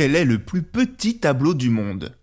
Quel est le plus petit tableau du monde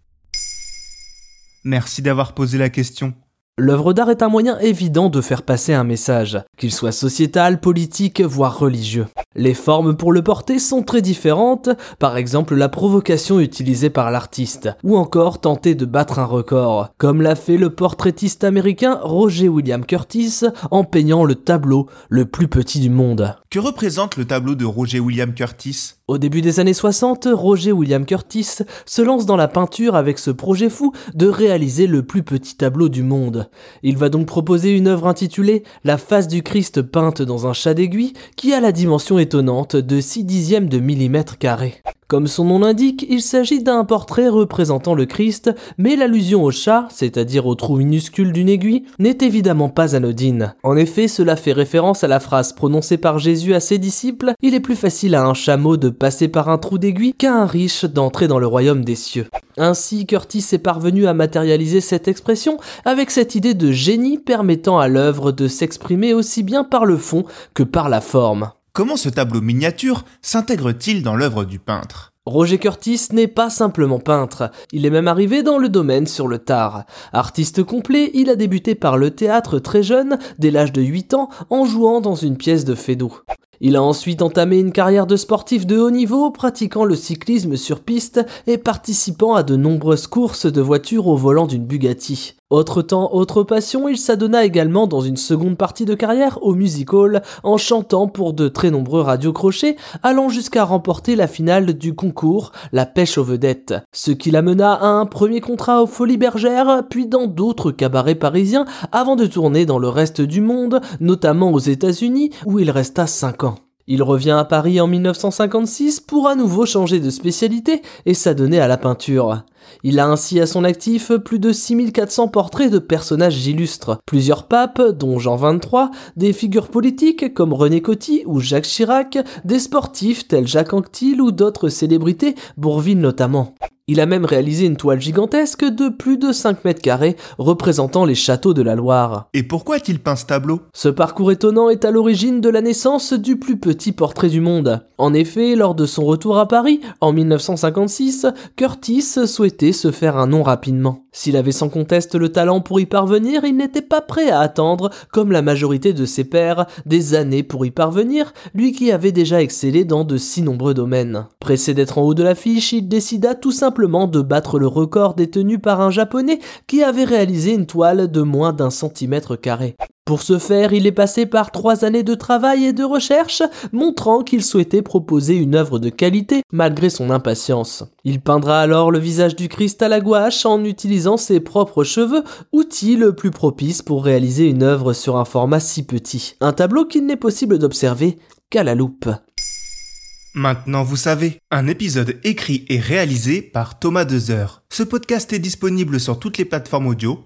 Merci d'avoir posé la question. L'œuvre d'art est un moyen évident de faire passer un message, qu'il soit sociétal, politique, voire religieux. Les formes pour le porter sont très différentes, par exemple la provocation utilisée par l'artiste, ou encore tenter de battre un record, comme l'a fait le portraitiste américain Roger William Curtis en peignant le tableau le plus petit du monde. Que représente le tableau de Roger William Curtis? Au début des années 60, Roger William Curtis se lance dans la peinture avec ce projet fou de réaliser le plus petit tableau du monde. Il va donc proposer une œuvre intitulée La face du Christ peinte dans un chat d'aiguille qui a la dimension étonnante de 6 dixièmes de millimètre carré. Comme son nom l'indique, il s'agit d'un portrait représentant le Christ, mais l'allusion au chat, c'est-à-dire au trou minuscule d'une aiguille, n'est évidemment pas anodine. En effet, cela fait référence à la phrase prononcée par Jésus à ses disciples Il est plus facile à un chameau de passer par un trou d'aiguille qu'à un riche d'entrer dans le royaume des cieux. Ainsi, Curtis est parvenu à matérialiser cette expression avec cette idée de génie permettant à l'œuvre de s'exprimer aussi bien par le fond que par la forme. Comment ce tableau miniature s'intègre-t-il dans l'œuvre du peintre? Roger Curtis n'est pas simplement peintre, il est même arrivé dans le domaine sur le tard. Artiste complet, il a débuté par le théâtre très jeune, dès l'âge de 8 ans, en jouant dans une pièce de Feydeau. Il a ensuite entamé une carrière de sportif de haut niveau, pratiquant le cyclisme sur piste et participant à de nombreuses courses de voitures au volant d'une Bugatti. Autre temps, autre passion, il s'adonna également dans une seconde partie de carrière au music hall en chantant pour de très nombreux radiocrochets, allant jusqu'à remporter la finale du concours La pêche aux vedettes, ce qui l'amena à un premier contrat aux Folies Bergères, puis dans d'autres cabarets parisiens avant de tourner dans le reste du monde, notamment aux États-Unis où il resta 5 ans. Il revient à Paris en 1956 pour à nouveau changer de spécialité et s'adonner à la peinture. Il a ainsi à son actif plus de 6400 portraits de personnages illustres, plusieurs papes, dont Jean XXIII, des figures politiques comme René Coty ou Jacques Chirac, des sportifs tels Jacques Anquetil ou d'autres célébrités, Bourville notamment. Il a même réalisé une toile gigantesque de plus de 5 mètres carrés représentant les châteaux de la Loire. Et pourquoi a-t-il peint ce tableau? Ce parcours étonnant est à l'origine de la naissance du plus petit portrait du monde. En effet, lors de son retour à Paris, en 1956, Curtis souhaitait se faire un nom rapidement. S'il avait sans conteste le talent pour y parvenir, il n'était pas prêt à attendre, comme la majorité de ses pairs, des années pour y parvenir, lui qui avait déjà excellé dans de si nombreux domaines. Pressé d'être en haut de l'affiche, il décida tout simplement de battre le record détenu par un japonais qui avait réalisé une toile de moins d'un centimètre carré. Pour ce faire, il est passé par trois années de travail et de recherche, montrant qu'il souhaitait proposer une œuvre de qualité malgré son impatience. Il peindra alors le visage du Christ à la gouache en utilisant ses propres cheveux, outil le plus propice pour réaliser une œuvre sur un format si petit. Un tableau qu'il n'est possible d'observer qu'à la loupe. Maintenant vous savez, un épisode écrit et réalisé par Thomas Dezer. Ce podcast est disponible sur toutes les plateformes audio,